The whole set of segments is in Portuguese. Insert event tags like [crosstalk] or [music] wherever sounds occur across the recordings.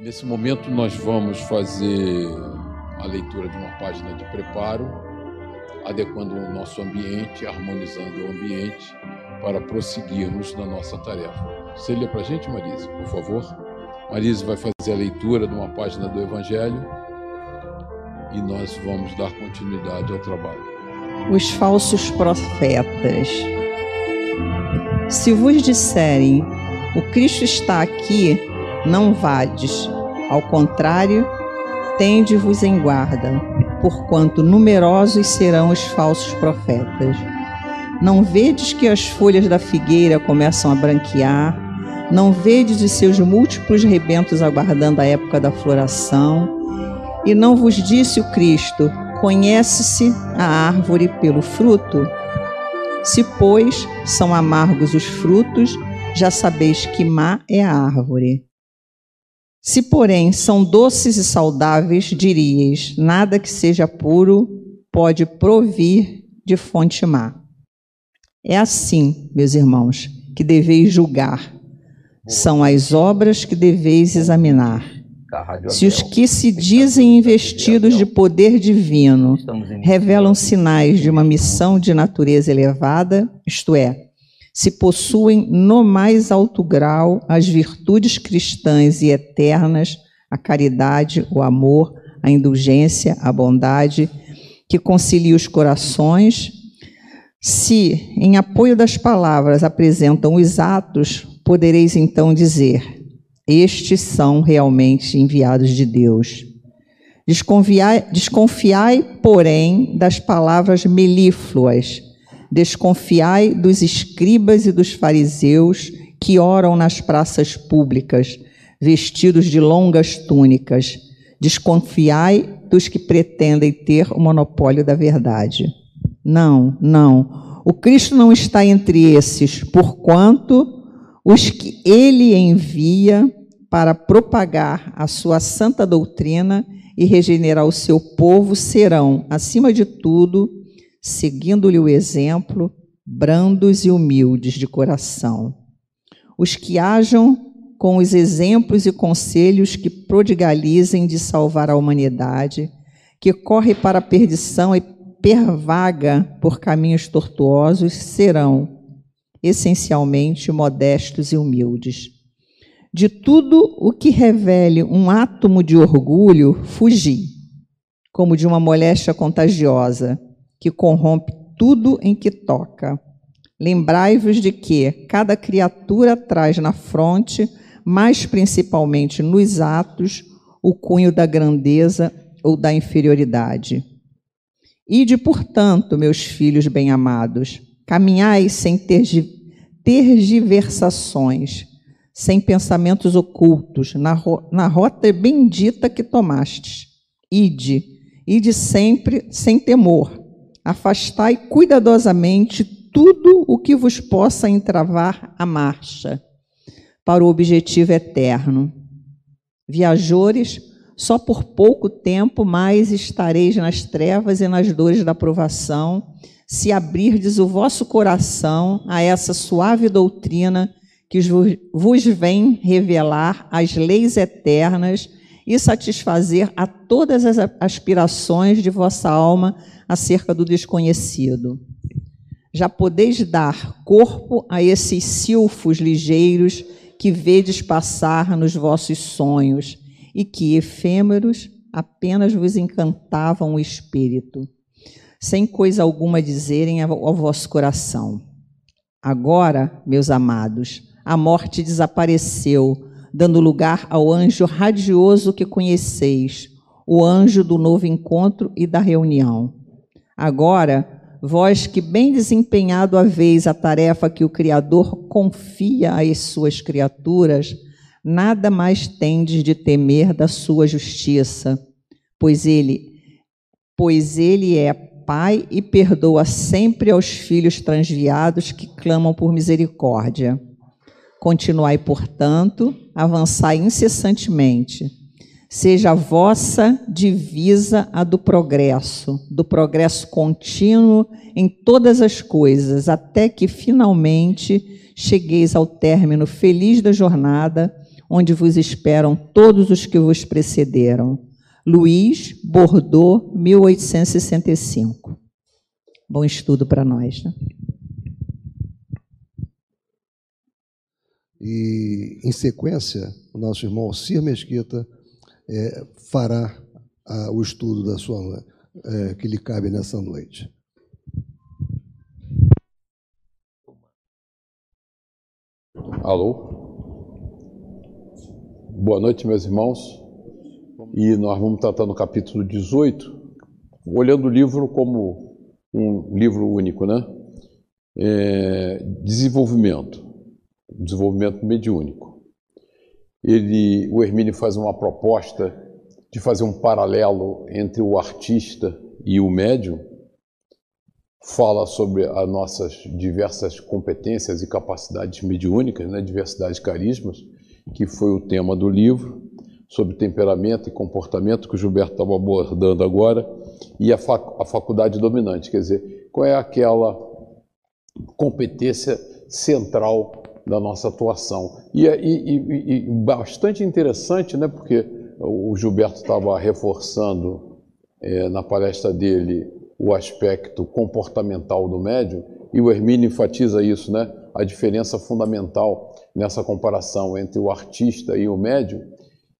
Nesse momento, nós vamos fazer a leitura de uma página de preparo, adequando o nosso ambiente, harmonizando o ambiente para prosseguirmos na nossa tarefa. Você lê para a gente, Marise, por favor? Marise vai fazer a leitura de uma página do Evangelho e nós vamos dar continuidade ao trabalho. Os falsos profetas. Se vos disserem, o Cristo está aqui, não vades. Ao contrário, tende-vos em guarda, porquanto numerosos serão os falsos profetas. Não vedes que as folhas da figueira começam a branquear? Não vedes os seus múltiplos rebentos aguardando a época da floração? E não vos disse o Cristo: Conhece-se a árvore pelo fruto? Se, pois, são amargos os frutos, já sabeis que má é a árvore. Se, porém, são doces e saudáveis, diríeis: nada que seja puro pode provir de fonte má. É assim, meus irmãos, que deveis julgar. São as obras que deveis examinar. Se os que se dizem investidos de poder divino revelam sinais de uma missão de natureza elevada, isto é, se possuem no mais alto grau as virtudes cristãs e eternas, a caridade, o amor, a indulgência, a bondade, que concilia os corações, se, em apoio das palavras, apresentam os atos, podereis então dizer: Estes são realmente enviados de Deus. Desconfiai, desconfiai porém, das palavras melífluas Desconfiai dos escribas e dos fariseus que oram nas praças públicas, vestidos de longas túnicas. Desconfiai dos que pretendem ter o monopólio da verdade. Não, não. O Cristo não está entre esses, porquanto os que ele envia para propagar a sua santa doutrina e regenerar o seu povo serão, acima de tudo, seguindo-lhe o exemplo, brandos e humildes de coração. Os que hajam com os exemplos e conselhos que prodigalizem de salvar a humanidade, que corre para a perdição e pervaga por caminhos tortuosos, serão essencialmente modestos e humildes. De tudo o que revele um átomo de orgulho, fugi, como de uma moléstia contagiosa, que corrompe tudo em que toca. Lembrai-vos de que cada criatura traz na fronte, mais principalmente nos atos, o cunho da grandeza ou da inferioridade. Ide, portanto, meus filhos bem-amados, caminhai sem tergiversações, sem pensamentos ocultos, na, ro na rota bendita que tomastes. Ide, ide sempre sem temor, Afastai cuidadosamente tudo o que vos possa entravar a marcha para o objetivo eterno. Viajores, só por pouco tempo mais estareis nas trevas e nas dores da provação, se abrirdes o vosso coração a essa suave doutrina que vos vem revelar as leis eternas e satisfazer a todas as aspirações de vossa alma acerca do desconhecido. Já podeis dar corpo a esses silfos ligeiros que vedes passar nos vossos sonhos e que, efêmeros, apenas vos encantavam o espírito, sem coisa alguma dizerem ao vosso coração. Agora, meus amados, a morte desapareceu, dando lugar ao anjo radioso que conheceis, o anjo do novo encontro e da reunião. Agora, vós que bem desempenhado haveis a tarefa que o Criador confia às suas criaturas, nada mais tendes de temer da sua justiça, pois ele, pois ele é Pai e perdoa sempre aos filhos transviados que clamam por misericórdia. Continuai, portanto, avançai incessantemente seja a vossa divisa a do progresso, do progresso contínuo em todas as coisas, até que finalmente chegueis ao término feliz da jornada, onde vos esperam todos os que vos precederam. Luiz Bordeaux, 1865. Bom estudo para nós. Né? E, em sequência, o nosso irmão Cir Mesquita é, fará a, o estudo da sua, é, que lhe cabe nessa noite. Alô? Boa noite, meus irmãos. E nós vamos tratar no capítulo 18, olhando o livro como um livro único, né? É, desenvolvimento, desenvolvimento mediúnico. Ele, o Hermínio faz uma proposta de fazer um paralelo entre o artista e o médium, fala sobre as nossas diversas competências e capacidades mediúnicas, né, diversidade de carismas, que foi o tema do livro, sobre temperamento e comportamento que o Gilberto estava abordando agora, e a, fac a faculdade dominante, quer dizer, qual é aquela competência central da nossa atuação. E, e, e, e bastante interessante, né, porque o Gilberto estava reforçando é, na palestra dele o aspecto comportamental do médium, e o Hermínio enfatiza isso, né? a diferença fundamental nessa comparação entre o artista e o médium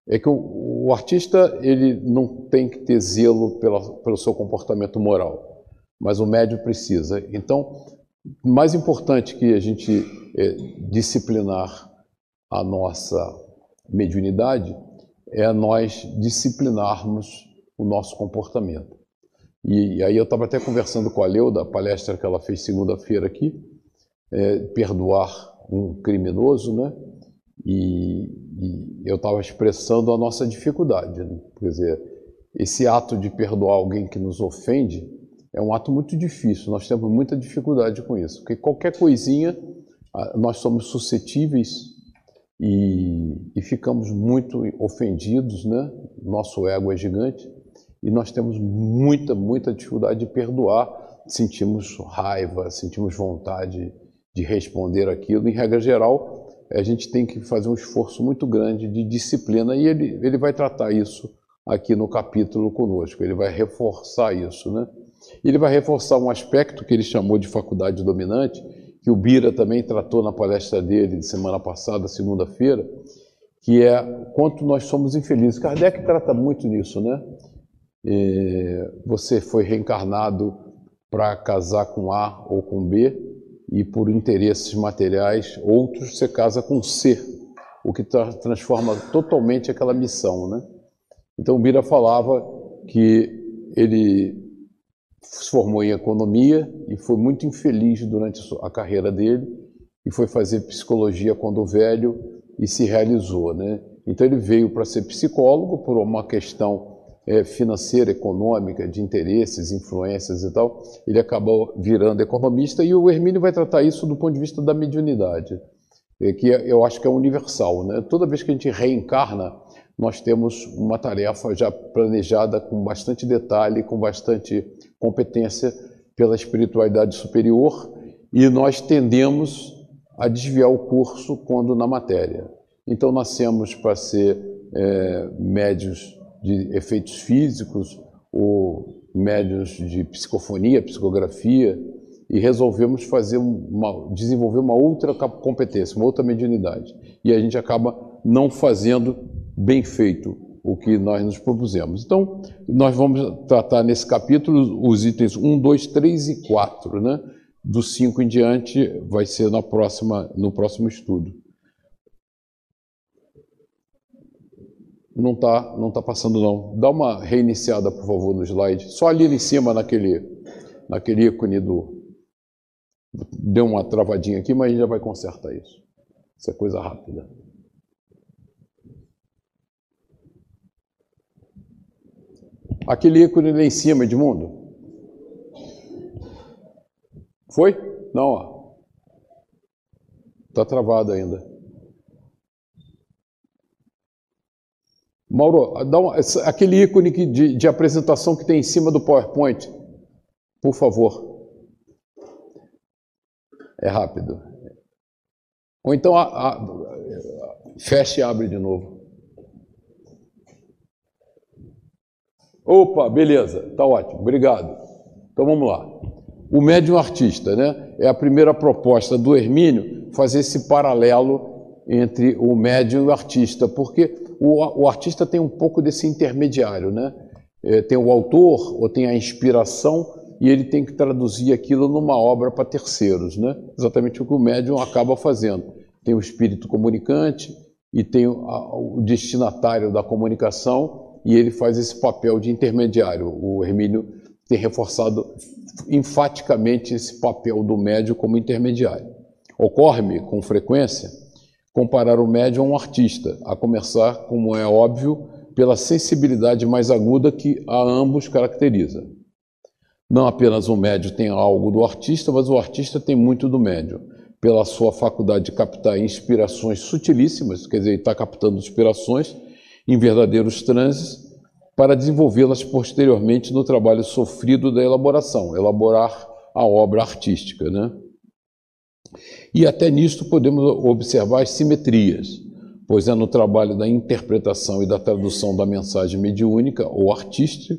é que o, o artista ele não tem que ter zelo pela, pelo seu comportamento moral, mas o médium precisa. Então, mais importante que a gente é, disciplinar a nossa mediunidade é nós disciplinarmos o nosso comportamento. E, e aí eu estava até conversando com a Leuda, a palestra que ela fez segunda-feira aqui, é, perdoar um criminoso, né? E, e eu estava expressando a nossa dificuldade. Né? Quer dizer, esse ato de perdoar alguém que nos ofende é um ato muito difícil. Nós temos muita dificuldade com isso, porque qualquer coisinha nós somos suscetíveis e, e ficamos muito ofendidos, né? Nosso ego é gigante e nós temos muita, muita dificuldade de perdoar. Sentimos raiva, sentimos vontade de responder aquilo. Em regra geral, a gente tem que fazer um esforço muito grande de disciplina e ele, ele vai tratar isso aqui no capítulo conosco. Ele vai reforçar isso, né? Ele vai reforçar um aspecto que ele chamou de faculdade dominante, que o Bira também tratou na palestra dele de semana passada, segunda-feira, que é quanto nós somos infelizes. Kardec trata muito nisso, né? É, você foi reencarnado para casar com A ou com B, e por interesses materiais, outros você casa com C, o que tra transforma totalmente aquela missão, né? Então o Bira falava que ele se formou em economia e foi muito infeliz durante a carreira dele e foi fazer psicologia quando velho e se realizou, né? Então ele veio para ser psicólogo por uma questão é, financeira, econômica, de interesses, influências e tal, ele acabou virando economista e o Hermínio vai tratar isso do ponto de vista da mediunidade, é, que é, eu acho que é universal. Né? Toda vez que a gente reencarna, nós temos uma tarefa já planejada com bastante detalhe, com bastante competência pela espiritualidade superior e nós tendemos a desviar o curso quando na matéria. Então nascemos para ser é, médios de efeitos físicos ou médios de psicofonia, psicografia, e resolvemos fazer uma, desenvolver uma outra competência, uma outra mediunidade. E a gente acaba não fazendo bem feito o que nós nos propusemos. Então, nós vamos tratar nesse capítulo os itens 1, 2, 3 e 4, né? Do 5 em diante vai ser na próxima, no próximo estudo. Não está não tá passando não. Dá uma reiniciada, por favor, no slide. Só ali em cima, naquele, naquele ícone do... Deu uma travadinha aqui, mas a gente já vai consertar isso. Isso é coisa rápida. Aquele ícone lá em cima, Edmundo. Foi? Não, ó. Está travado ainda. Mauro, dá uma, aquele ícone de, de apresentação que tem em cima do PowerPoint, por favor. É rápido. Ou então, a, a, Fecha e abre de novo. Opa, beleza, tá ótimo, obrigado. Então vamos lá. O médium artista, né? É a primeira proposta do Hermínio fazer esse paralelo entre o médium e o artista, porque o, o artista tem um pouco desse intermediário, né? É, tem o autor ou tem a inspiração e ele tem que traduzir aquilo numa obra para terceiros, né? Exatamente o que o médium acaba fazendo. Tem o espírito comunicante e tem o, a, o destinatário da comunicação e ele faz esse papel de intermediário. O Hermínio tem reforçado enfaticamente esse papel do médium como intermediário. Ocorre-me com frequência comparar o médium a um artista, a começar, como é óbvio, pela sensibilidade mais aguda que a ambos caracteriza. Não apenas o médium tem algo do artista, mas o artista tem muito do médium, pela sua faculdade de captar inspirações sutilíssimas, quer dizer, está captando inspirações em verdadeiros transes, para desenvolvê-las posteriormente no trabalho sofrido da elaboração, elaborar a obra artística, né? E até nisto podemos observar as simetrias, pois é no trabalho da interpretação e da tradução da mensagem mediúnica ou artística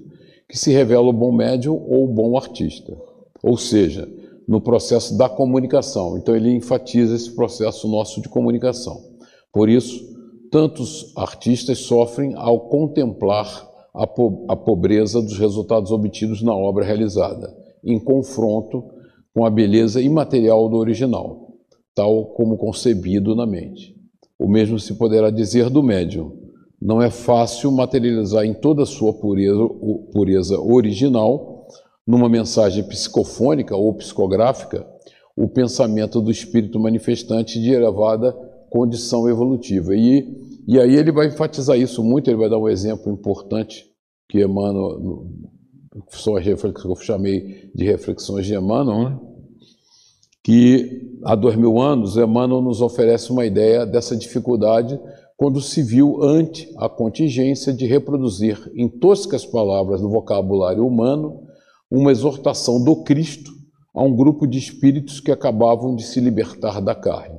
que se revela o bom médium ou o bom artista. Ou seja, no processo da comunicação. Então ele enfatiza esse processo nosso de comunicação. Por isso, tantos artistas sofrem ao contemplar a, po a pobreza dos resultados obtidos na obra realizada, em confronto com a beleza imaterial do original, tal como concebido na mente. O mesmo se poderá dizer do médium. Não é fácil materializar em toda a sua pureza, pureza original, numa mensagem psicofônica ou psicográfica, o pensamento do espírito manifestante de elevada condição evolutiva. E, e aí ele vai enfatizar isso muito, ele vai dar um exemplo importante que Emmanuel, são as reflexões que eu chamei de reflexões de Emmanuel, né? que há dois mil anos Emmanuel nos oferece uma ideia dessa dificuldade quando se viu ante a contingência de reproduzir em toscas palavras do vocabulário humano uma exortação do Cristo a um grupo de espíritos que acabavam de se libertar da carne.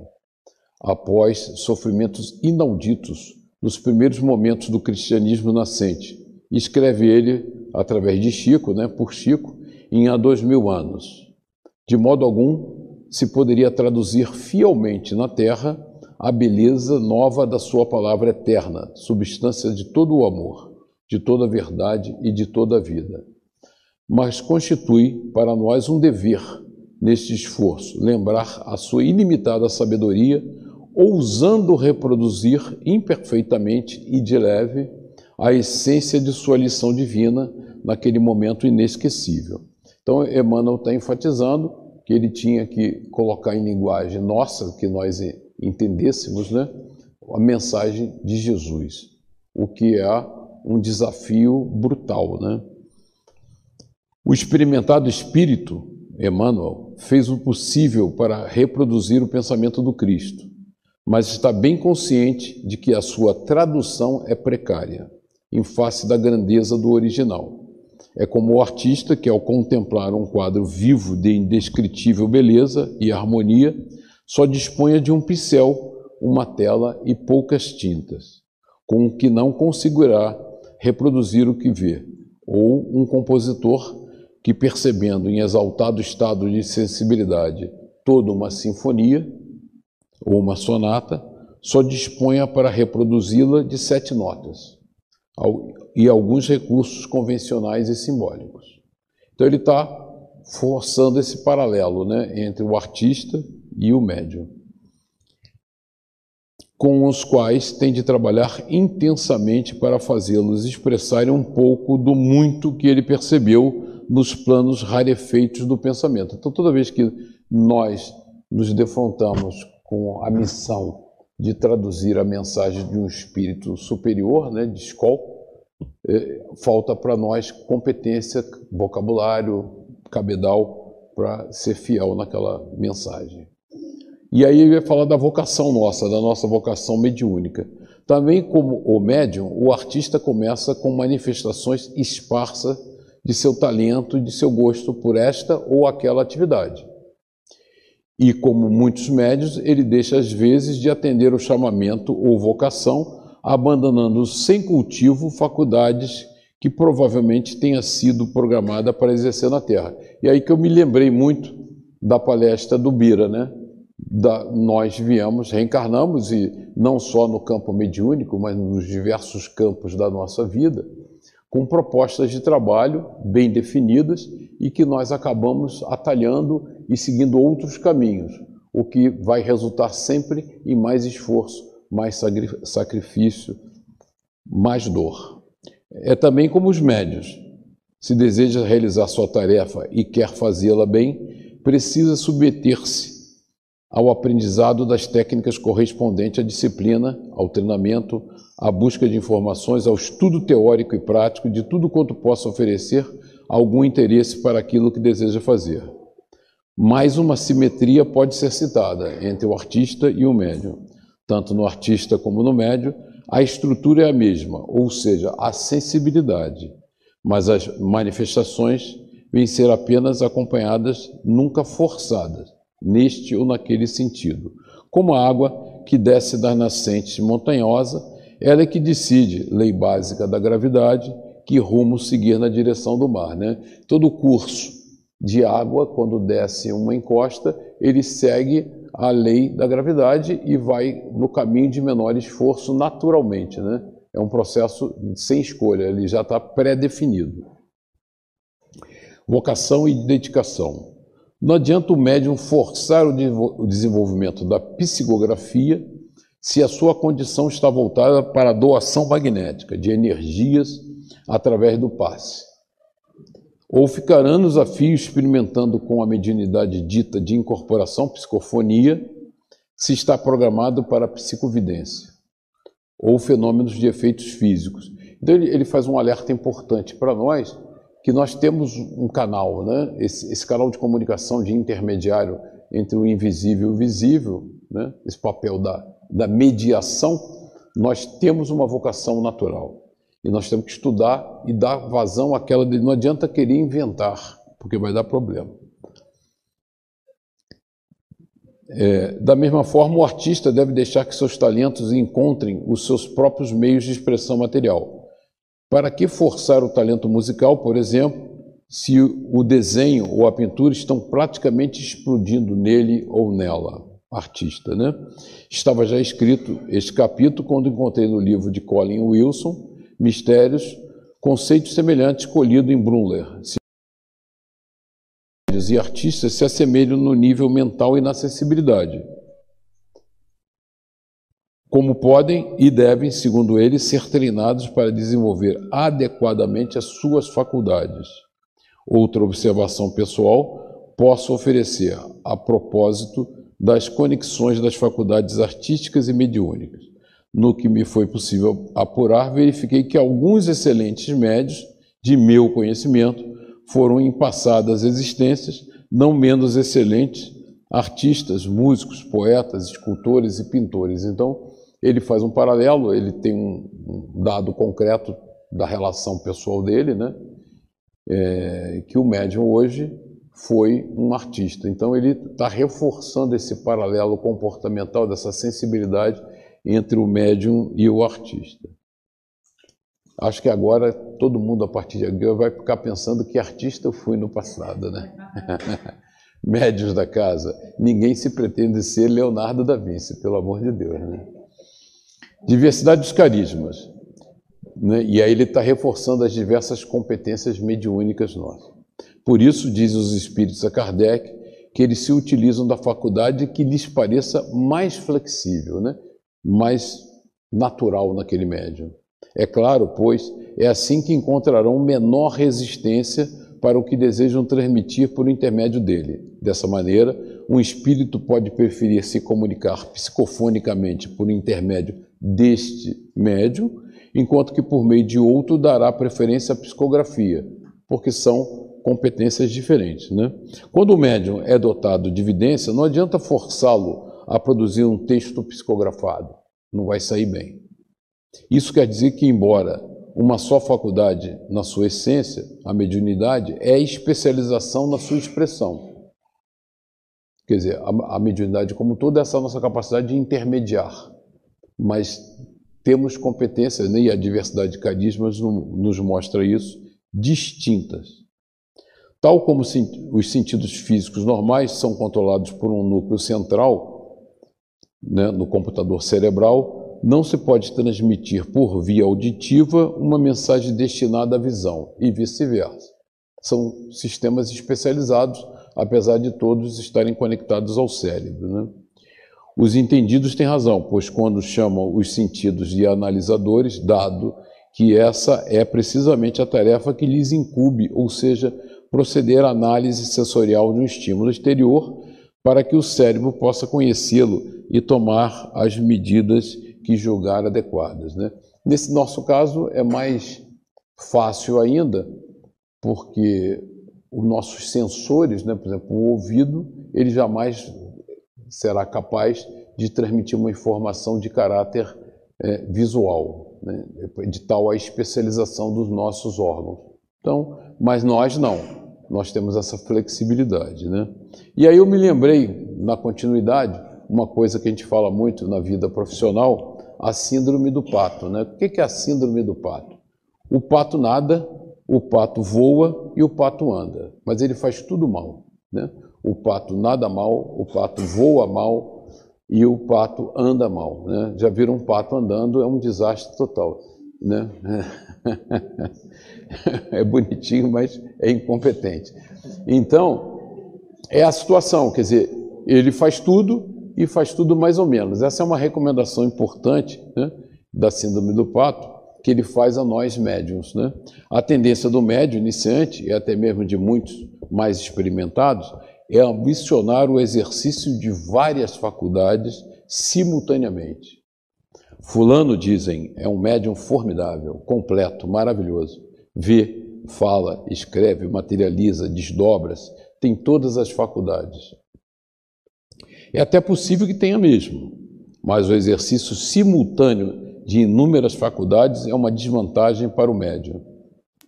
Após sofrimentos inauditos nos primeiros momentos do cristianismo nascente, escreve ele através de Chico, né, por Chico, em há dois mil anos. De modo algum se poderia traduzir fielmente na Terra a beleza nova da Sua palavra eterna, substância de todo o amor, de toda a verdade e de toda a vida. Mas constitui para nós um dever neste esforço lembrar a Sua ilimitada sabedoria, ousando reproduzir imperfeitamente e de leve a essência de sua lição divina naquele momento inesquecível. Então, Emmanuel está enfatizando que ele tinha que colocar em linguagem nossa, que nós entendêssemos, né, a mensagem de Jesus, o que é um desafio brutal. Né? O experimentado espírito, Emmanuel, fez o possível para reproduzir o pensamento do Cristo, mas está bem consciente de que a sua tradução é precária em face da grandeza do original. É como o artista que, ao contemplar um quadro vivo de indescritível beleza e harmonia, só disponha de um pincel, uma tela e poucas tintas, com o que não conseguirá reproduzir o que vê, ou um compositor que, percebendo em exaltado estado de sensibilidade toda uma sinfonia ou uma sonata, só disponha para reproduzi-la de sete notas e alguns recursos convencionais e simbólicos. Então ele está forçando esse paralelo né, entre o artista e o médium, com os quais tem de trabalhar intensamente para fazê-los expressarem um pouco do muito que ele percebeu nos planos rarefeitos do pensamento. Então, toda vez que nós nos defrontamos com a missão de traduzir a mensagem de um espírito superior, né, de escola, é, falta para nós competência, vocabulário, cabedal para ser fiel naquela mensagem. E aí ele vai falar da vocação nossa, da nossa vocação mediúnica. Também como o médium, o artista começa com manifestações esparsas de seu talento de seu gosto por esta ou aquela atividade. E como muitos médios, ele deixa às vezes de atender o chamamento ou vocação, abandonando sem cultivo faculdades que provavelmente tenha sido programada para exercer na Terra. E aí que eu me lembrei muito da palestra do Bira, né? Da, nós viemos, reencarnamos, e não só no campo mediúnico, mas nos diversos campos da nossa vida, com propostas de trabalho bem definidas e que nós acabamos atalhando e seguindo outros caminhos, o que vai resultar sempre em mais esforço, mais sacrifício, mais dor. É também como os médios. Se deseja realizar sua tarefa e quer fazê-la bem, precisa submeter-se ao aprendizado das técnicas correspondentes à disciplina, ao treinamento, à busca de informações, ao estudo teórico e prático de tudo quanto possa oferecer algum interesse para aquilo que deseja fazer. Mais uma simetria pode ser citada entre o artista e o médium. Tanto no artista como no médium, a estrutura é a mesma, ou seja, a sensibilidade, mas as manifestações vêm ser apenas acompanhadas, nunca forçadas, neste ou naquele sentido. Como a água que desce das nascentes montanhosa, ela é que decide, lei básica da gravidade, que rumo seguir na direção do mar. Né? Todo curso de água, quando desce uma encosta, ele segue a lei da gravidade e vai no caminho de menor esforço naturalmente. Né? É um processo sem escolha, ele já está pré-definido. Vocação e dedicação. Não adianta o médium forçar o desenvolvimento da psicografia se a sua condição está voltada para a doação magnética de energias através do passe. Ou ficar anos a fio experimentando com a mediunidade dita de incorporação psicofonia, se está programado para a psicovidência, ou fenômenos de efeitos físicos. Então ele, faz um alerta importante para nós que nós temos um canal, né? esse, esse, canal de comunicação de intermediário entre o invisível e o visível, né? esse papel da, da mediação, nós temos uma vocação natural. E nós temos que estudar e dar vazão àquela de não adianta querer inventar, porque vai dar problema. É, da mesma forma, o artista deve deixar que seus talentos encontrem os seus próprios meios de expressão material para que forçar o talento musical, por exemplo, se o desenho ou a pintura estão praticamente explodindo nele ou nela, artista, né? Estava já escrito este capítulo quando encontrei no livro de Colin Wilson, Mistérios, conceitos semelhantes colhido em Brunner. E artistas se assemelham no nível mental e na acessibilidade como podem e devem, segundo ele, ser treinados para desenvolver adequadamente as suas faculdades. Outra observação pessoal posso oferecer a propósito das conexões das faculdades artísticas e mediúnicas. No que me foi possível apurar, verifiquei que alguns excelentes médios, de meu conhecimento, foram em passadas existências não menos excelentes artistas, músicos, poetas, escultores e pintores. Então, ele faz um paralelo, ele tem um dado concreto da relação pessoal dele, né? É, que o médium hoje foi um artista. Então ele está reforçando esse paralelo comportamental, dessa sensibilidade entre o médium e o artista. Acho que agora todo mundo, a partir de agora, vai ficar pensando que artista eu fui no passado, né? [laughs] Médios da casa. Ninguém se pretende ser Leonardo da Vinci, pelo amor de Deus, né? Diversidade dos carismas. Né? E aí ele está reforçando as diversas competências mediúnicas nossas. Por isso, diz os espíritos a Kardec, que eles se utilizam da faculdade que lhes pareça mais flexível, né? mais natural naquele médium. É claro, pois, é assim que encontrarão menor resistência para o que desejam transmitir por intermédio dele. Dessa maneira, um espírito pode preferir se comunicar psicofonicamente por intermédio deste médium, enquanto que por meio de outro dará preferência à psicografia, porque são competências diferentes. Né? Quando o médium é dotado de evidência, não adianta forçá-lo a produzir um texto psicografado, não vai sair bem. Isso quer dizer que, embora uma só faculdade na sua essência, a mediunidade, é especialização na sua expressão. Quer dizer, a, a mediunidade como todo é essa nossa capacidade de intermediar, mas temos competências, né, e a diversidade de carismas nos mostra isso, distintas. Tal como os sentidos físicos normais são controlados por um núcleo central né, no computador cerebral, não se pode transmitir por via auditiva uma mensagem destinada à visão e vice-versa. São sistemas especializados apesar de todos estarem conectados ao cérebro. Né? Os entendidos têm razão, pois quando chamam os sentidos de analisadores, dado que essa é precisamente a tarefa que lhes incube, ou seja, proceder à análise sensorial de um estímulo exterior para que o cérebro possa conhecê-lo e tomar as medidas que julgar adequadas. Né? Nesse nosso caso é mais fácil ainda, porque os nossos sensores, né, por exemplo, o ouvido, ele jamais será capaz de transmitir uma informação de caráter é, visual, né, de tal a especialização dos nossos órgãos. Então, mas nós não, nós temos essa flexibilidade. Né? E aí eu me lembrei, na continuidade, uma coisa que a gente fala muito na vida profissional, a síndrome do pato. Né? O que é a síndrome do pato? O pato nada, o pato voa e o pato anda, mas ele faz tudo mal. Né? O pato nada mal, o pato voa mal e o pato anda mal. Né? Já viram um pato andando, é um desastre total. Né? [laughs] [laughs] É bonitinho, mas é incompetente. Então, é a situação, quer dizer, ele faz tudo e faz tudo mais ou menos. Essa é uma recomendação importante né, da síndrome do pato, que ele faz a nós médiums. Né? A tendência do médium iniciante, e até mesmo de muitos mais experimentados, é ambicionar o exercício de várias faculdades simultaneamente. Fulano, dizem, é um médium formidável, completo, maravilhoso. Vê, fala, escreve, materializa, desdobra-se, tem todas as faculdades. É até possível que tenha mesmo, mas o exercício simultâneo de inúmeras faculdades é uma desvantagem para o médium.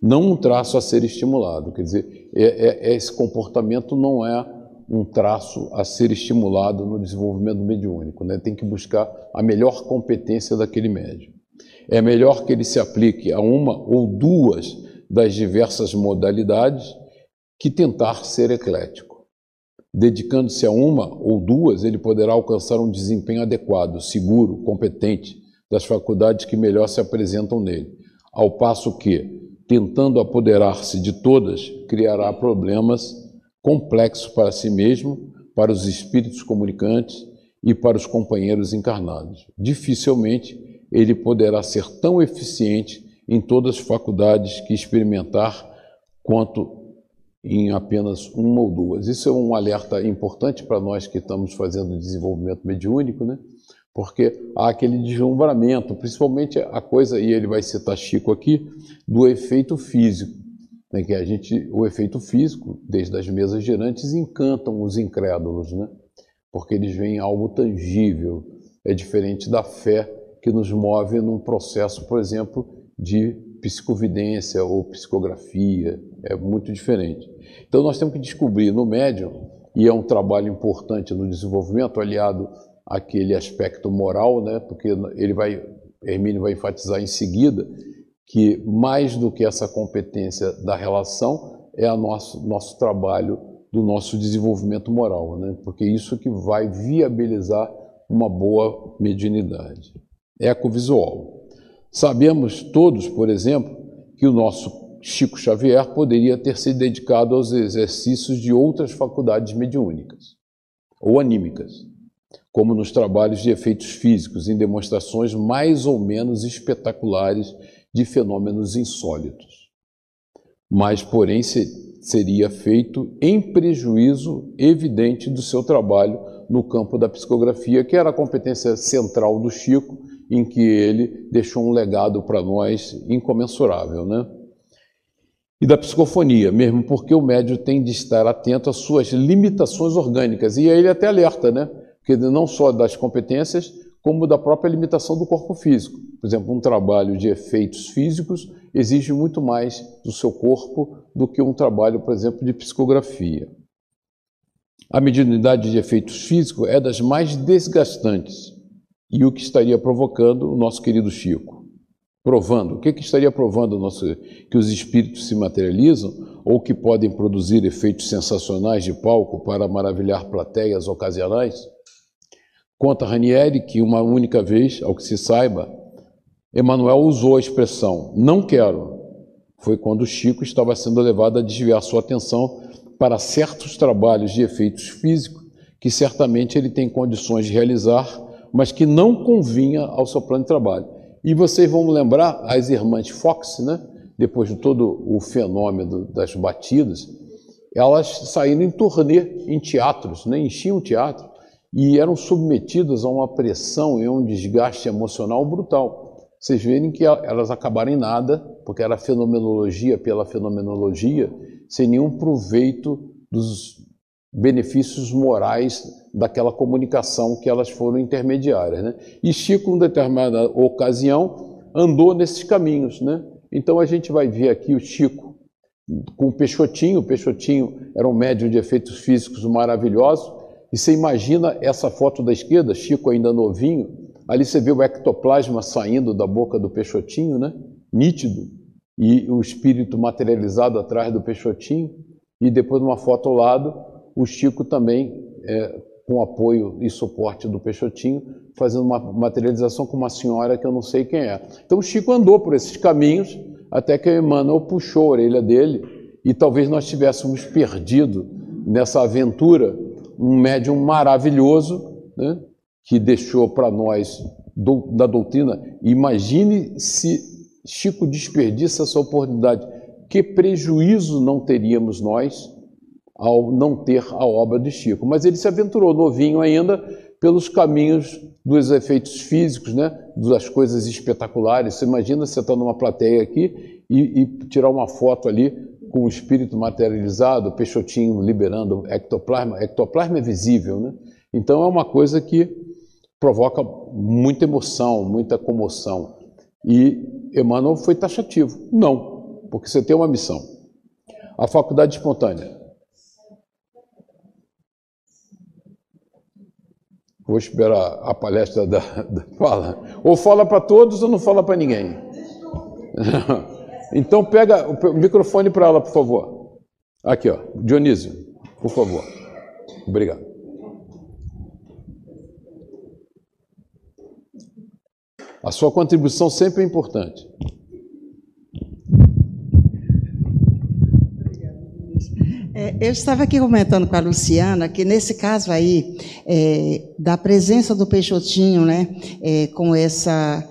Não um traço a ser estimulado, quer dizer, é, é, é, esse comportamento não é um traço a ser estimulado no desenvolvimento mediúnico, né? tem que buscar a melhor competência daquele médium. É melhor que ele se aplique a uma ou duas das diversas modalidades que tentar ser eclético. Dedicando-se a uma ou duas, ele poderá alcançar um desempenho adequado, seguro, competente, das faculdades que melhor se apresentam nele, ao passo que, tentando apoderar-se de todas, criará problemas complexos para si mesmo, para os espíritos comunicantes e para os companheiros encarnados. Dificilmente ele poderá ser tão eficiente em todas as faculdades que experimentar quanto em apenas uma ou duas. Isso é um alerta importante para nós que estamos fazendo desenvolvimento mediúnico, né? porque há aquele deslumbramento, principalmente a coisa, e ele vai citar Chico aqui, do efeito físico. Né, que a gente, o efeito físico, desde as mesas girantes, encantam os incrédulos, né? porque eles veem algo tangível, é diferente da fé que nos move num processo, por exemplo, de psicovidência ou psicografia, é muito diferente. Então nós temos que descobrir no médium, e é um trabalho importante no desenvolvimento, aliado aquele aspecto moral, né? porque ele vai, Hermínio vai enfatizar em seguida que mais do que essa competência da relação é a nosso, nosso trabalho do nosso desenvolvimento moral, né? porque isso que vai viabilizar uma boa mediunidade. Ecovisual. Sabemos todos, por exemplo, que o nosso Chico Xavier poderia ter se dedicado aos exercícios de outras faculdades mediúnicas ou anímicas como nos trabalhos de efeitos físicos, em demonstrações mais ou menos espetaculares de fenômenos insólitos. Mas, porém, seria feito em prejuízo evidente do seu trabalho no campo da psicografia, que era a competência central do Chico, em que ele deixou um legado para nós incomensurável, né? E da psicofonia, mesmo porque o médio tem de estar atento às suas limitações orgânicas. E aí ele até alerta, né? porque não só das competências, como da própria limitação do corpo físico. Por exemplo, um trabalho de efeitos físicos exige muito mais do seu corpo do que um trabalho, por exemplo, de psicografia. A mediunidade de efeitos físicos é das mais desgastantes e o que estaria provocando o nosso querido Chico. Provando. O que, que estaria provando nosso, que os espíritos se materializam ou que podem produzir efeitos sensacionais de palco para maravilhar plateias ocasionais? Conta Ranieri que uma única vez, ao que se saiba, Emmanuel usou a expressão não quero. Foi quando Chico estava sendo levado a desviar sua atenção para certos trabalhos de efeitos físicos que certamente ele tem condições de realizar, mas que não convinha ao seu plano de trabalho. E vocês vão lembrar as irmãs Fox, né? depois de todo o fenômeno das batidas, elas saíram em turnê em teatros, né? enchiam o teatro e eram submetidas a uma pressão e a um desgaste emocional brutal. Vocês verem que elas acabaram em nada, porque era fenomenologia pela fenomenologia, sem nenhum proveito dos benefícios morais daquela comunicação que elas foram intermediárias. Né? E Chico, em determinada ocasião, andou nesses caminhos. Né? Então a gente vai ver aqui o Chico com o Peixotinho. O Peixotinho era um médium de efeitos físicos maravilhoso. E você imagina essa foto da esquerda, Chico ainda novinho. Ali você vê o ectoplasma saindo da boca do Peixotinho, né? nítido e o espírito materializado atrás do Peixotinho, e depois numa foto ao lado, o Chico também, é, com apoio e suporte do Peixotinho, fazendo uma materialização com uma senhora que eu não sei quem é. Então o Chico andou por esses caminhos até que Emmanuel puxou a orelha dele e talvez nós tivéssemos perdido nessa aventura um médium maravilhoso, né, que deixou para nós do, da doutrina. Imagine se Chico desperdiça essa oportunidade. Que prejuízo não teríamos nós ao não ter a obra de Chico? Mas ele se aventurou novinho ainda pelos caminhos dos efeitos físicos, né? das coisas espetaculares. Você imagina você estar tá numa plateia aqui e, e tirar uma foto ali com o espírito materializado, Peixotinho liberando ectoplasma. Ectoplasma é visível, né? Então é uma coisa que provoca muita emoção, muita comoção. E Emmanuel foi taxativo. Não, porque você tem uma missão. A faculdade espontânea. Vou esperar a palestra da, da fala. Ou fala para todos ou não fala para ninguém. [laughs] Então pega o microfone para ela, por favor. Aqui, ó, Dionísio, por favor. Obrigado. A sua contribuição sempre é importante. É, eu estava aqui comentando com a Luciana que nesse caso aí é, da presença do Peixotinho, né, é, com essa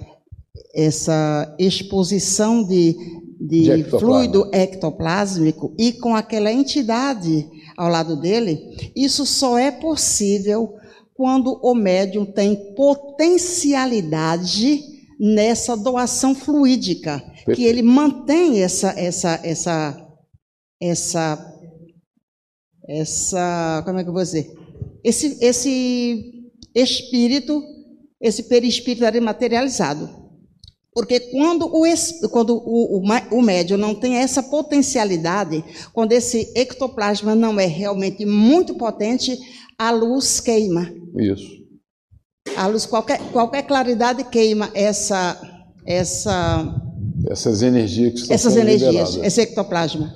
essa exposição de, de, de fluido ectoplásmico e com aquela entidade ao lado dele, isso só é possível quando o médium tem potencialidade nessa doação fluídica, Perfeito. que ele mantém essa essa essa essa essa como é que eu vou dizer? Esse esse espírito, esse perispírito era materializado. Porque quando o, quando o, o, o médium não tem essa potencialidade, quando esse ectoplasma não é realmente muito potente, a luz queima. Isso. A luz, qualquer, qualquer claridade queima essa, essa, essas energias que estão essas energias, liberadas. esse ectoplasma.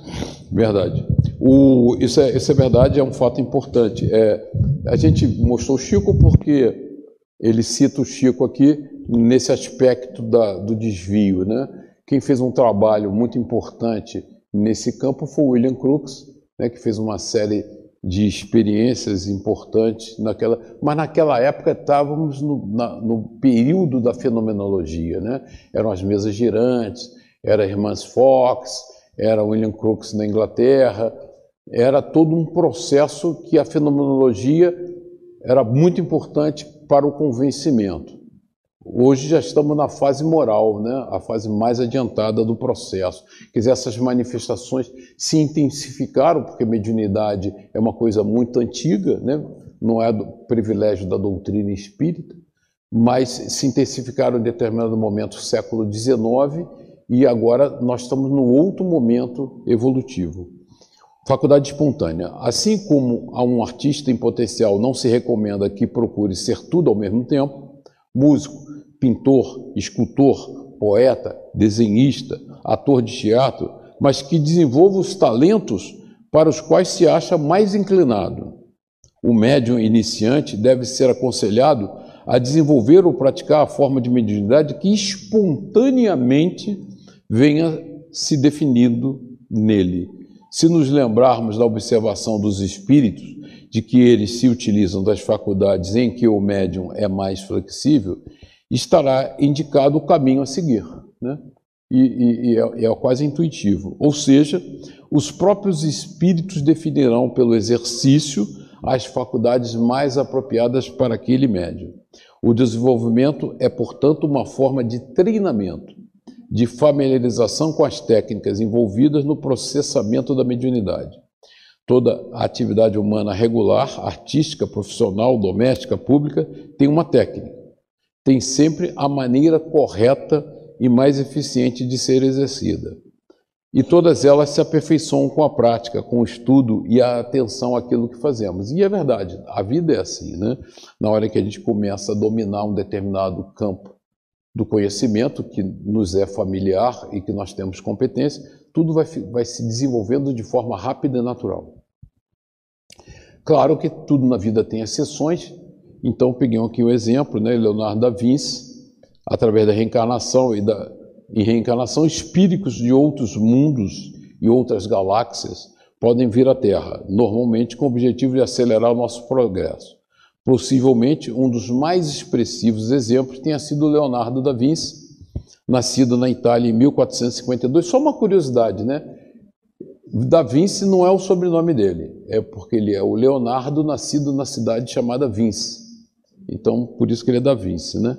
Verdade. O, isso, é, isso é verdade, é um fato importante. É, a gente mostrou o Chico porque ele cita o Chico aqui nesse aspecto da, do desvio. Né? Quem fez um trabalho muito importante nesse campo foi o William Crookes, né, que fez uma série de experiências importantes naquela, mas naquela época estávamos no, na, no período da fenomenologia, né? Eram as mesas girantes, era Irmãs Fox, era William Crookes na Inglaterra, era todo um processo que a fenomenologia era muito importante para o convencimento. Hoje já estamos na fase moral, né? a fase mais adiantada do processo. Quer dizer, essas manifestações se intensificaram, porque mediunidade é uma coisa muito antiga, né? não é do privilégio da doutrina espírita, mas se intensificaram em determinado momento, século XIX, e agora nós estamos num outro momento evolutivo. Faculdade espontânea. Assim como a um artista em potencial não se recomenda que procure ser tudo ao mesmo tempo, músico, pintor, escultor, poeta, desenhista, ator de teatro, mas que desenvolva os talentos para os quais se acha mais inclinado. O médium iniciante deve ser aconselhado a desenvolver ou praticar a forma de mediunidade que espontaneamente venha se definindo nele. Se nos lembrarmos da observação dos espíritos, de que eles se utilizam das faculdades em que o médium é mais flexível, estará indicado o caminho a seguir. Né? E, e, e é, é quase intuitivo. Ou seja, os próprios espíritos definirão pelo exercício as faculdades mais apropriadas para aquele médium. O desenvolvimento é, portanto, uma forma de treinamento, de familiarização com as técnicas envolvidas no processamento da mediunidade. Toda a atividade humana regular, artística, profissional, doméstica, pública, tem uma técnica. Tem sempre a maneira correta e mais eficiente de ser exercida. E todas elas se aperfeiçoam com a prática, com o estudo e a atenção àquilo que fazemos. E é verdade, a vida é assim, né? Na hora que a gente começa a dominar um determinado campo do conhecimento que nos é familiar e que nós temos competência, tudo vai, vai se desenvolvendo de forma rápida e natural. Claro que tudo na vida tem exceções, então peguei aqui um exemplo, né? Leonardo da Vinci, através da reencarnação e da em reencarnação, espíritos de outros mundos e outras galáxias podem vir à Terra, normalmente com o objetivo de acelerar o nosso progresso. Possivelmente, um dos mais expressivos exemplos tenha sido Leonardo da Vinci, nascido na Itália em 1452. Só uma curiosidade, né? Da Vinci não é o sobrenome dele, é porque ele é o Leonardo, nascido na cidade chamada Vinci. Então, por isso que ele é da Vinci, né?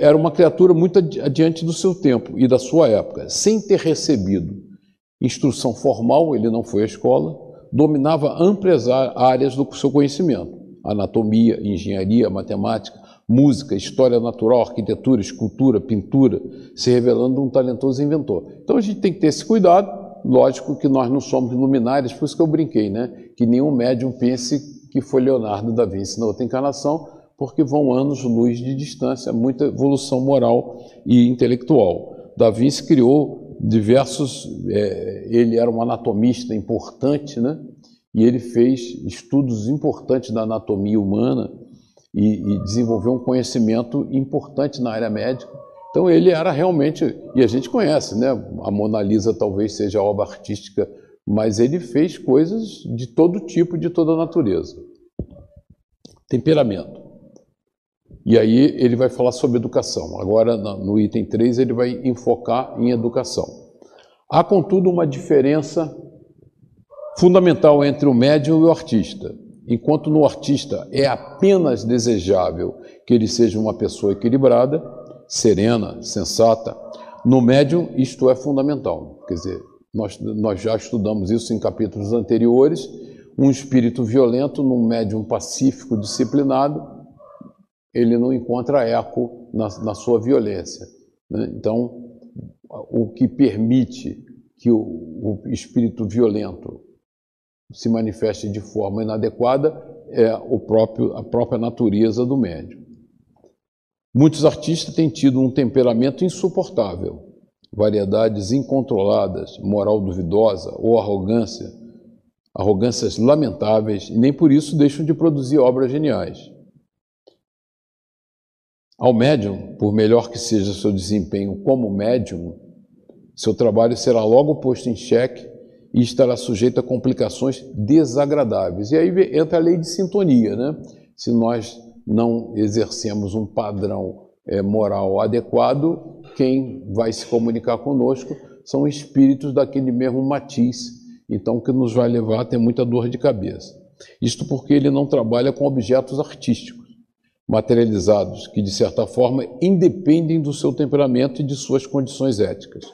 Era uma criatura muito adiante do seu tempo e da sua época, sem ter recebido instrução formal, ele não foi à escola, dominava amplas áreas do seu conhecimento: anatomia, engenharia, matemática, música, história natural, arquitetura, escultura, pintura, se revelando um talentoso inventor. Então a gente tem que ter esse cuidado. Lógico que nós não somos luminares, por isso que eu brinquei, né? Que nenhum médium pense que foi Leonardo da Vinci na outra encarnação, porque vão anos-luz de distância, muita evolução moral e intelectual. Da Vinci criou diversos. É, ele era um anatomista importante, né? E ele fez estudos importantes da anatomia humana e, e desenvolveu um conhecimento importante na área médica. Então ele era realmente, e a gente conhece, né? A Mona Lisa talvez seja obra artística, mas ele fez coisas de todo tipo, de toda natureza. Temperamento. E aí ele vai falar sobre educação. Agora, no item 3, ele vai enfocar em educação. Há, contudo, uma diferença fundamental entre o médium e o artista. Enquanto no artista é apenas desejável que ele seja uma pessoa equilibrada, serena, sensata, no médium isto é fundamental. Quer dizer, nós, nós já estudamos isso em capítulos anteriores. Um espírito violento num médium pacífico, disciplinado, ele não encontra eco na, na sua violência. Né? Então, o que permite que o, o, espírito violento se manifeste de forma inadequada é o próprio, a própria natureza do médium. Muitos artistas têm tido um temperamento insuportável, variedades incontroladas, moral duvidosa ou arrogância, arrogâncias lamentáveis, e nem por isso deixam de produzir obras geniais. Ao médium, por melhor que seja seu desempenho como médium, seu trabalho será logo posto em xeque e estará sujeito a complicações desagradáveis. E aí entra a lei de sintonia, né? Se nós não exercemos um padrão é, moral adequado, quem vai se comunicar conosco são espíritos daquele mesmo matiz, então que nos vai levar a ter muita dor de cabeça. Isto porque ele não trabalha com objetos artísticos materializados que, de certa forma, independem do seu temperamento e de suas condições éticas.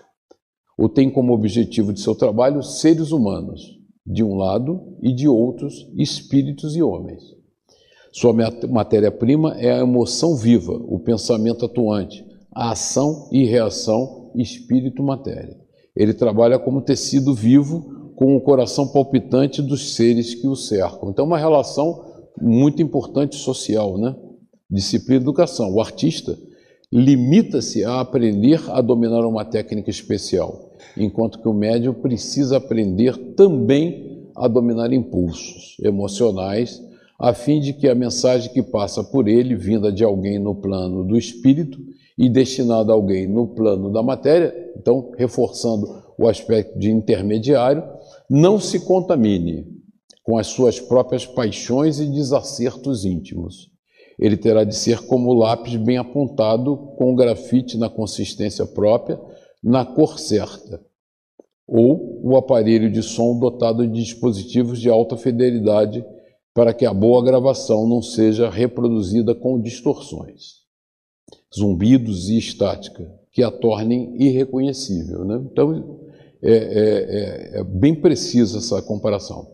Ou tem como objetivo de seu trabalho seres humanos, de um lado, e de outros, espíritos e homens. Sua matéria-prima é a emoção viva, o pensamento atuante, a ação e reação espírito-matéria. Ele trabalha como tecido vivo com o coração palpitante dos seres que o cercam. Então, uma relação muito importante social, né? Disciplina e educação. O artista limita-se a aprender a dominar uma técnica especial, enquanto que o médium precisa aprender também a dominar impulsos emocionais, a fim de que a mensagem que passa por ele, vinda de alguém no plano do espírito e destinada a alguém no plano da matéria, então reforçando o aspecto de intermediário, não se contamine com as suas próprias paixões e desacertos íntimos. Ele terá de ser como o lápis bem apontado, com o grafite na consistência própria, na cor certa, ou o aparelho de som dotado de dispositivos de alta fidelidade para que a boa gravação não seja reproduzida com distorções, zumbidos e estática, que a tornem irreconhecível. Né? Então, é, é, é, é bem precisa essa comparação.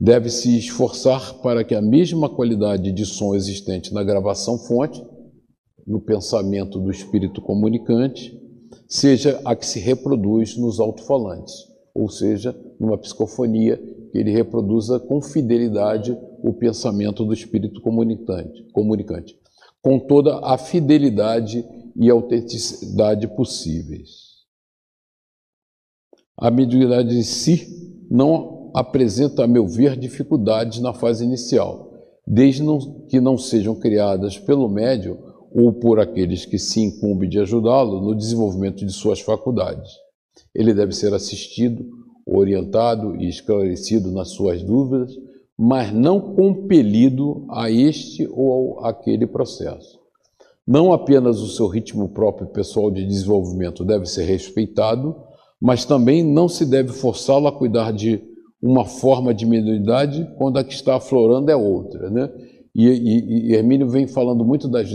Deve-se esforçar para que a mesma qualidade de som existente na gravação fonte, no pensamento do espírito comunicante, seja a que se reproduz nos alto-falantes, ou seja, numa psicofonia que ele reproduza com fidelidade o pensamento do espírito comunicante, comunicante com toda a fidelidade e autenticidade possíveis. A mediunidade em si não apresenta, a meu ver, dificuldades na fase inicial, desde que não sejam criadas pelo médium ou por aqueles que se incumbem de ajudá-lo no desenvolvimento de suas faculdades. Ele deve ser assistido, orientado e esclarecido nas suas dúvidas, mas não compelido a este ou aquele processo. Não apenas o seu ritmo próprio pessoal de desenvolvimento deve ser respeitado, mas também não se deve forçá-lo a cuidar de uma forma de mediunidade quando a que está aflorando é outra. Né? E, e, e Hermínio vem falando muito das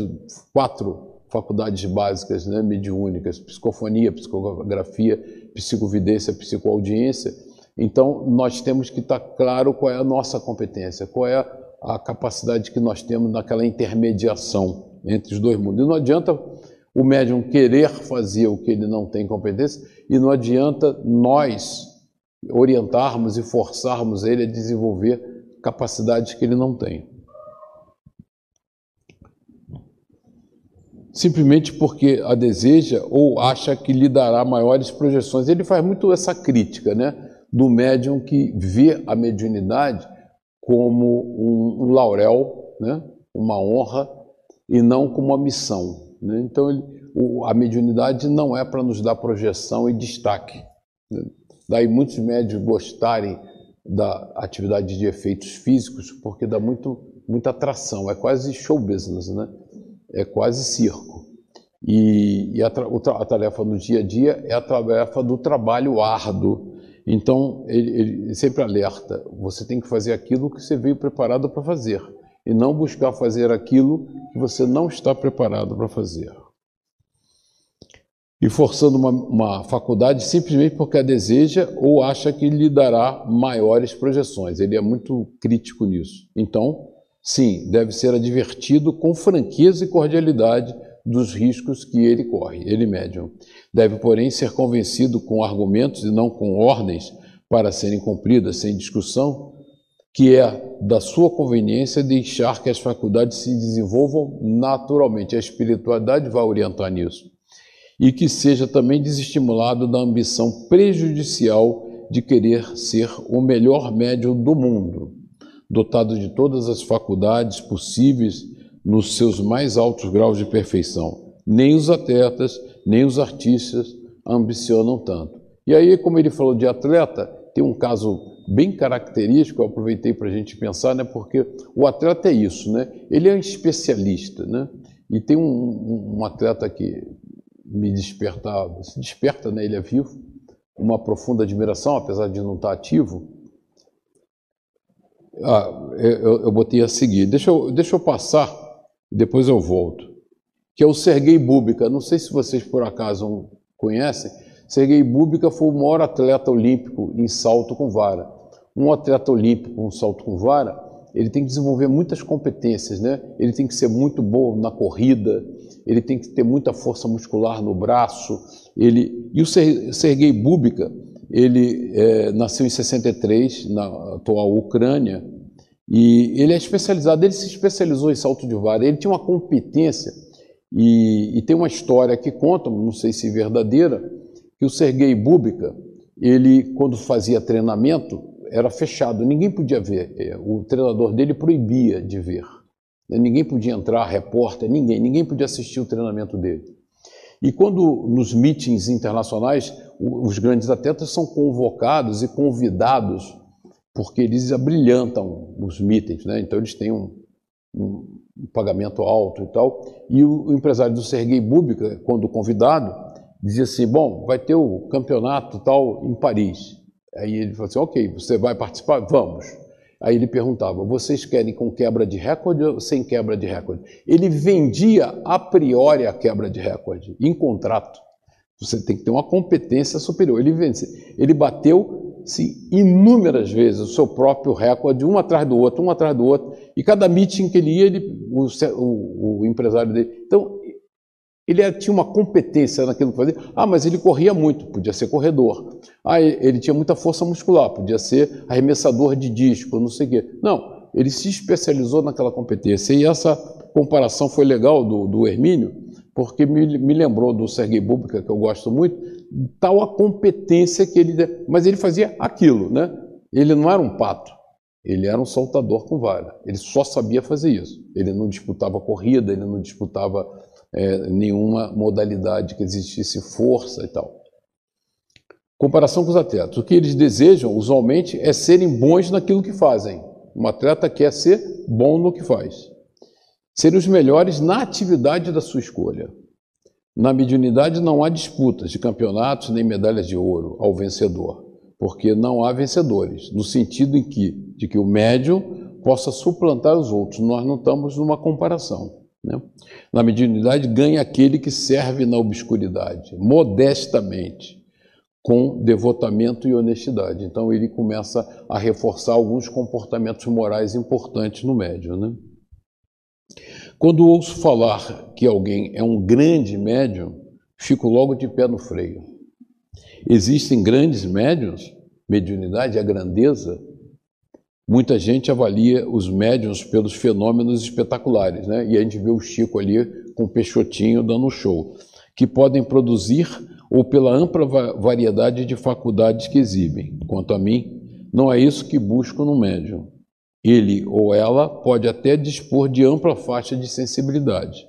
quatro faculdades básicas né, mediúnicas, psicofonia, psicografia, psicovidência, psicoaudiência. Então, nós temos que estar claro qual é a nossa competência, qual é a capacidade que nós temos naquela intermediação entre os dois mundos. E não adianta o médium querer fazer o que ele não tem competência, e não adianta nós orientarmos e forçarmos ele a desenvolver capacidades que ele não tem. Simplesmente porque a deseja ou acha que lhe dará maiores projeções. Ele faz muito essa crítica, né? Do médium que vê a mediunidade como um, um laurel, né? uma honra, e não como uma missão. Né? Então, ele, o, a mediunidade não é para nos dar projeção e destaque. Né? Daí muitos médios gostarem da atividade de efeitos físicos, porque dá muito, muita atração, é quase show business, né? é quase circo. E, e a, a, tarefa no dia a dia é a tarefa do trabalho árduo. Então, ele, ele sempre alerta: você tem que fazer aquilo que você veio preparado para fazer e não buscar fazer aquilo que você não está preparado para fazer. E forçando uma, uma, faculdade simplesmente porque a deseja ou acha que lhe dará maiores projeções. Ele é muito crítico nisso. Então, sim, deve ser advertido com franqueza e cordialidade dos riscos que ele corre, ele médium. Deve, porém, ser convencido com argumentos e não com ordens para serem cumpridas sem discussão, que é da sua conveniência deixar que as faculdades se desenvolvam naturalmente. A espiritualidade vai orientar nisso. E que seja também desestimulado da ambição prejudicial de querer ser o melhor médium do mundo, dotado de todas as faculdades possíveis nos seus mais altos graus de perfeição. Nem os atletas, nem os artistas ambicionam tanto. E aí, como ele falou de atleta, tem um caso bem característico, eu aproveitei para a gente pensar, né, porque o atleta é isso, né? ele é um especialista. Né? E tem um, um atleta que me desperta, se desperta, né, ele é vivo, uma profunda admiração, apesar de não estar ativo. Ah, eu, eu botei a seguir, deixa eu, deixa eu passar, depois eu volto, que é o Sergei Búbica, não sei se vocês por acaso conhecem, Sergei Búbica foi o maior atleta olímpico em salto com vara. Um atleta olímpico com salto com vara, ele tem que desenvolver muitas competências, né? Ele tem que ser muito bom na corrida, ele tem que ter muita força muscular no braço. Ele e o Sergei Búbica, ele é, nasceu em 63, na atual Ucrânia, e ele é especializado, ele se especializou em salto de vara, ele tinha uma competência, e, e tem uma história que conta, não sei se verdadeira, que o Sergei Bubika, ele, quando fazia treinamento, era fechado, ninguém podia ver, é, o treinador dele proibia de ver. Ninguém podia entrar, repórter, ninguém, ninguém podia assistir o treinamento dele. E quando nos meetings internacionais, os grandes atletas são convocados e convidados, porque eles abrilhantam os meetings, né? então eles têm um, um, pagamento alto e tal. E o, empresário do Sergei Bubika, quando convidado, dizia assim: Bom, vai ter o campeonato tal em Paris. Aí ele falou assim: Ok, você vai participar? Vamos. Aí ele perguntava: vocês querem com quebra de recorde ou sem quebra de recorde? Ele vendia a priori a quebra de recorde, em contrato. Você tem que ter uma competência superior. Ele, vence. ele bateu se inúmeras vezes o seu próprio recorde, um atrás do outro, um atrás do outro. E cada meeting que ele ia, ele, o, o, o empresário dele. Então, ele tinha uma competência naquilo que fazia. Ah, mas ele corria muito, podia ser corredor. Ah, ele tinha muita força muscular, podia ser arremessador de disco, não sei o quê. Não, ele se especializou naquela competência. E essa comparação foi legal do, do Hermínio, porque me, me lembrou do Sergei Bubka, que eu gosto muito, tal a competência que ele. Mas ele fazia aquilo, né? Ele não era um pato, ele era um saltador com vara. Ele só sabia fazer isso. Ele não disputava corrida, ele não disputava é, nenhuma modalidade que existisse força e tal. Comparação com os atletas. O que eles desejam, usualmente, é serem bons naquilo que fazem. Um atleta quer ser bom no que faz. Serem os melhores na atividade da sua escolha. Na mediunidade não há disputas de campeonatos nem medalhas de ouro ao vencedor, porque não há vencedores, no sentido em que, de que o médium possa suplantar os outros. Nós não estamos numa comparação. Né? Na mediunidade, ganha aquele que serve na obscuridade, modestamente, com devotamento e honestidade. Então, ele começa a reforçar alguns comportamentos morais importantes no médium. Né? Quando ouço falar que alguém é um grande médium, fico logo de pé no freio. Existem grandes médiums, mediunidade, a grandeza, Muita gente avalia os médiums pelos fenômenos espetaculares, né? E a gente vê o Chico ali com o Peixotinho dando show, que podem produzir ou pela ampla variedade de faculdades que exibem. Quanto a mim, não é isso que busco no médium. Ele ou ela pode até dispor de ampla faixa de sensibilidade.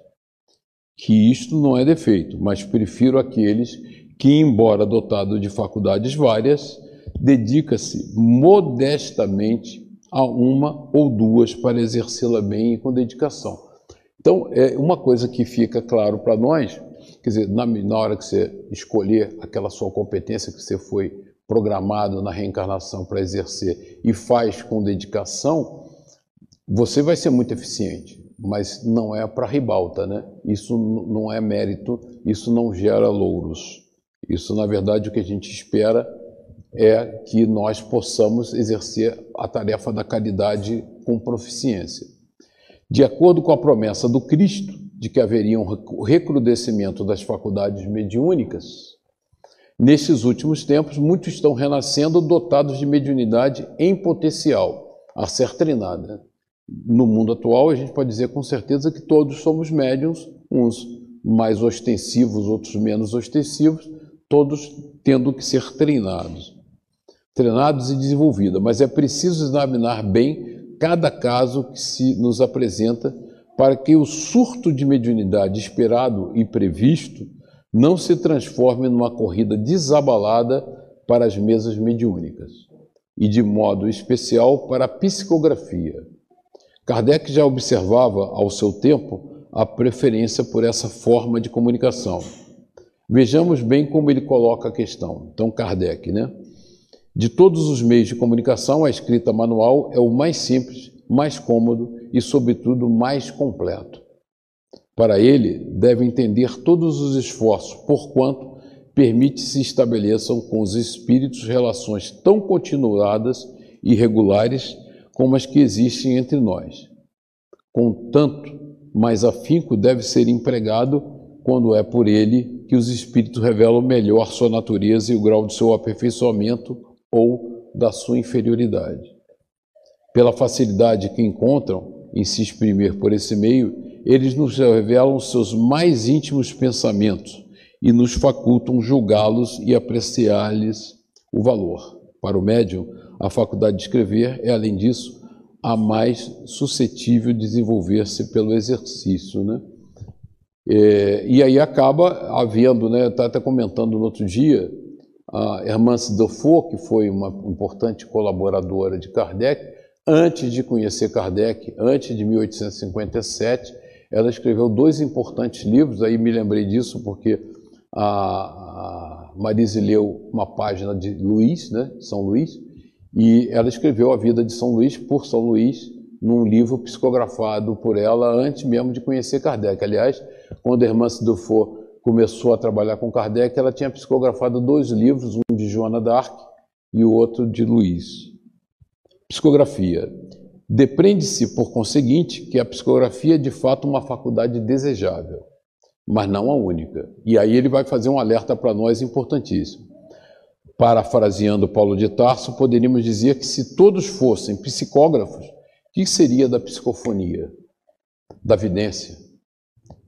Que isto não é defeito, mas prefiro aqueles que, embora dotado de faculdades várias, dedica-se modestamente a uma ou duas para exercê-la bem e com dedicação. Então, é uma coisa que fica claro para nós, quer dizer, na, na hora que você escolher aquela sua competência que você foi programado na reencarnação para exercer e faz com dedicação, você vai ser muito eficiente, mas não é para ribalta, né? Isso não é mérito, isso não gera louros. Isso, na verdade, o que a gente espera é que nós possamos exercer a tarefa da caridade com proficiência. De acordo com a promessa do Cristo de que haveria um recrudescimento das faculdades mediúnicas, nesses últimos tempos muitos estão renascendo dotados de mediunidade em potencial a ser treinada. No mundo atual, a gente pode dizer com certeza que todos somos médiums, uns mais ostensivos, outros menos ostensivos, todos tendo que ser treinados treinados e desenvolvida, mas é preciso examinar bem cada caso que se nos apresenta para que o surto de mediunidade esperado e previsto não se transforme numa corrida desabalada para as mesas mediúnicas e de modo especial para a psicografia. Kardec já observava ao seu tempo a preferência por essa forma de comunicação. Vejamos bem como ele coloca a questão. Então, Kardec, né? De todos os meios de comunicação, a escrita manual é o mais simples, mais cômodo e, sobretudo, mais completo. Para ele, deve entender todos os esforços, porquanto permite se estabeleçam com os espíritos relações tão continuadas e regulares como as que existem entre nós. Contanto, mais afinco deve ser empregado quando é por ele que os espíritos revelam melhor sua natureza e o grau de seu aperfeiçoamento ou da sua inferioridade. Pela facilidade que encontram em se exprimir por esse meio, eles nos revelam seus mais íntimos pensamentos e nos facultam julgá-los e apreciar-lhes o valor. Para o médium, a faculdade de escrever é, além disso, a mais suscetível de desenvolver-se pelo exercício, né? É, e aí acaba havendo, né, estava até comentando no outro dia, a Hermance Dufour, que foi uma importante colaboradora de Kardec, antes de conhecer Kardec, antes de 1857, ela escreveu dois importantes livros, aí me lembrei disso porque a, Marise leu uma página de Luís, né, São Luís, e ela escreveu a vida de São Luís por São Luís num livro psicografado por ela antes mesmo de conhecer Kardec. Aliás, quando a irmã Dufour começou a trabalhar com Kardec, ela tinha psicografado dois livros, um de Joana d'Arc e o outro de Luís. Psicografia. Depreende-se, por conseguinte, que a psicografia é de fato uma faculdade desejável, mas não a única. E aí ele vai fazer um alerta para nós importantíssimo. Parafraseando Paulo de Tarso, poderíamos dizer que se todos fossem psicógrafos, o que seria da psicofonia, da vidência,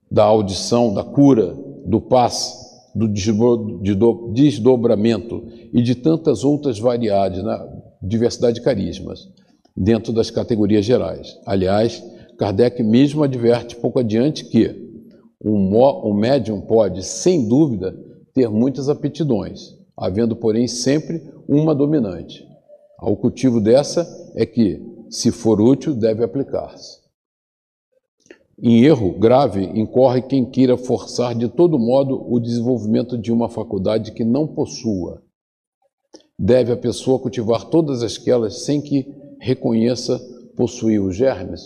da audição, da cura, do passe, do desdobramento e de tantas outras na né? Diversidade de carismas, dentro das categorias gerais. Aliás, Kardec mesmo adverte pouco adiante que um médium pode, sem dúvida, ter muitas aptidões, havendo, porém, sempre uma dominante. Ao cultivo dessa é que, se for útil, deve aplicar-se. Em erro grave incorre quem queira forçar de todo modo o desenvolvimento de uma faculdade que não possua. Deve a pessoa cultivar todas aquelas sem que reconheça possuir os germes?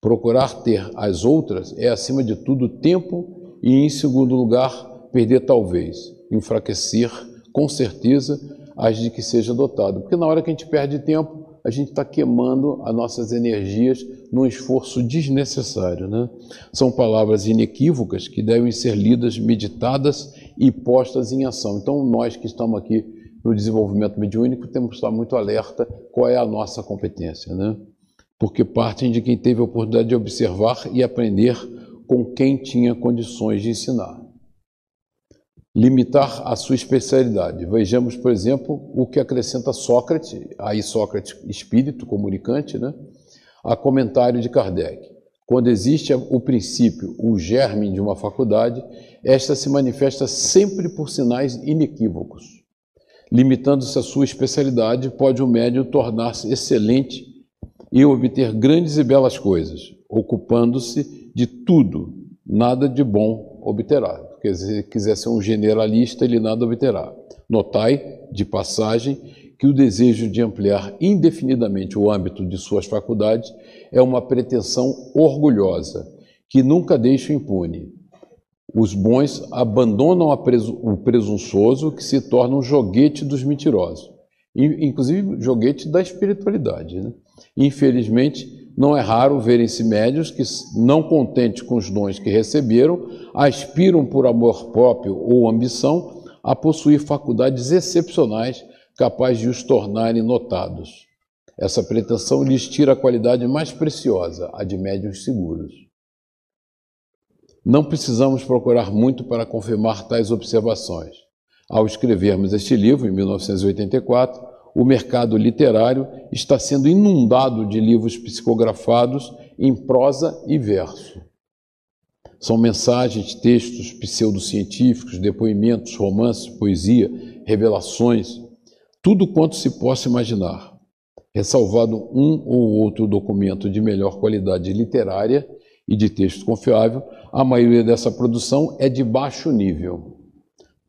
Procurar ter as outras é, acima de tudo, tempo e, em segundo lugar, perder talvez enfraquecer, com certeza, as de que seja dotado. Porque na hora que a gente perde tempo, a gente está queimando as nossas energias num esforço desnecessário. Né? São palavras inequívocas que devem ser lidas, meditadas e postas em ação. Então, nós que estamos aqui no desenvolvimento mediúnico, temos que estar muito alerta qual é a nossa competência, né? Porque partem de quem teve a oportunidade de observar e aprender com quem tinha condições de ensinar limitar a sua especialidade. Vejamos, por exemplo, o que acrescenta Sócrates, aí Sócrates espírito comunicante, né? a comentário de Kardec. Quando existe o princípio, o germe de uma faculdade, esta se manifesta sempre por sinais inequívocos. Limitando-se à sua especialidade, pode o médium tornar-se excelente e obter grandes e belas coisas. Ocupando-se de tudo, nada de bom obterá. Porque se quiser ser um generalista, ele nada obterá. Notai, de passagem, que o desejo de ampliar indefinidamente o âmbito de suas faculdades é uma pretensão orgulhosa, que nunca deixa impune. Os bons abandonam presu o presunçoso, que se torna um joguete dos mentirosos, inclusive joguete da espiritualidade. Né? Infelizmente, não é raro verem-se médios que, não contentes com os dons que receberam, aspiram por amor próprio ou ambição a possuir faculdades excepcionais capazes de os tornarem notados. Essa pretensão lhes tira a qualidade mais preciosa, a de médios seguros. Não precisamos procurar muito para confirmar tais observações. Ao escrevermos este livro, em 1984, o mercado literário está sendo inundado de livros psicografados em prosa e verso. São mensagens, textos pseudocientíficos, depoimentos, romances, poesia, revelações, tudo quanto se possa imaginar. Ressalvado um ou outro documento de melhor qualidade literária e de texto confiável, a maioria dessa produção é de baixo nível,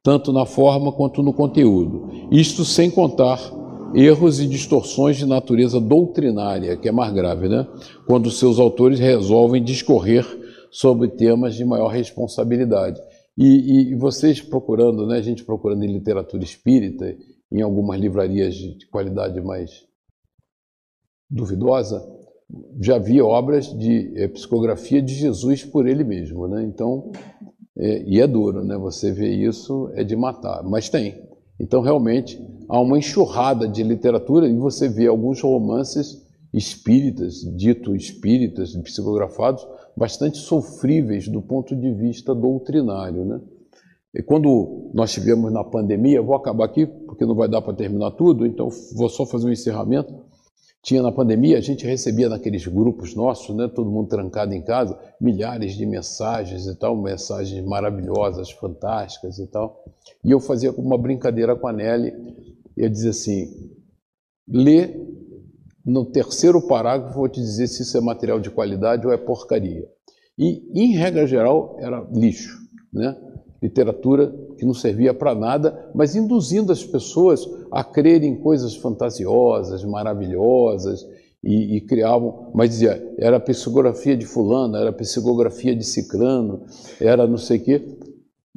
tanto na forma quanto no conteúdo. Isto sem contar erros e distorções de natureza doutrinária, que é mais grave, né? Quando seus autores resolvem discorrer sobre temas de maior responsabilidade. E, e, vocês procurando, né, a gente procurando em literatura espírita, em algumas livrarias de qualidade mais duvidosa, já havia obras de é, psicografia de Jesus por ele mesmo. Né? Então, É, e é duro, né? Você vê isso é de matar, mas tem. Então, realmente, há uma enxurrada de literatura e você vê alguns romances espíritas, dito espíritas, psicografados, bastante sofríveis do ponto de vista doutrinário, né? E quando nós tivemos na pandemia, vou acabar aqui porque não vai dar para terminar tudo, então vou só fazer um encerramento. Tinha na pandemia, a gente recebia naqueles grupos nossos, né, todo mundo trancado em casa, milhares de mensagens e tal, mensagens maravilhosas, fantásticas e tal. E eu fazia uma brincadeira com a Nelly, eu dizia assim: lê no terceiro parágrafo, vou te dizer se isso é material de qualidade ou é porcaria. E, em regra geral, era lixo, né? Literatura que não servia para nada, mas induzindo as pessoas a crerem em coisas fantasiosas, maravilhosas, e, e, criavam, mas dizia, era psicografia de fulano, era psicografia de cicrano, era não sei o quê.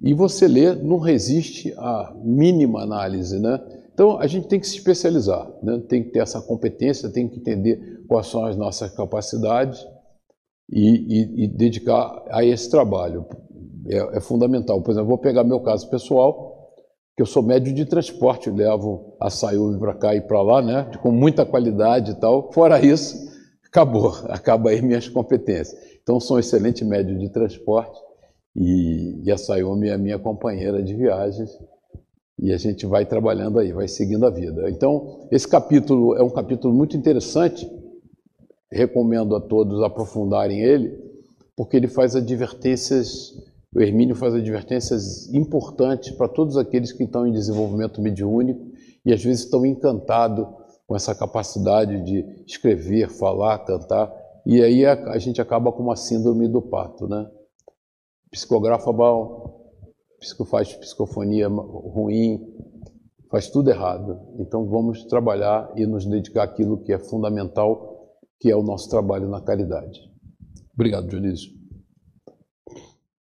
E você lê, não resiste à mínima análise, né? Então a gente tem que se especializar, né? tem que ter essa competência, tem que entender quais são as nossas capacidades e, e, e dedicar a esse trabalho é, é fundamental. Por exemplo, vou pegar meu caso pessoal, que eu sou médio de transporte, levo a Sayubi para cá e para lá, né, com muita qualidade e tal. Fora isso, acabou, [laughs] acaba aí minhas competências. Então, sou um excelente médio de transporte e, e a Sayumi é minha companheira de viagens e a gente vai trabalhando aí, vai seguindo a vida. Então, esse capítulo é um capítulo muito interessante, recomendo a todos aprofundarem ele, porque ele faz advertências o Hermínio faz advertências importantes para todos aqueles que estão em desenvolvimento mediúnico e às vezes estão encantados com essa capacidade de escrever, falar, cantar, e aí a, a gente acaba com uma síndrome do pato, né? Psicografa mal, faz psicofonia ruim, faz tudo errado. Então vamos trabalhar e nos dedicar àquilo que é fundamental, que é o nosso trabalho na caridade. Obrigado, Dionísio.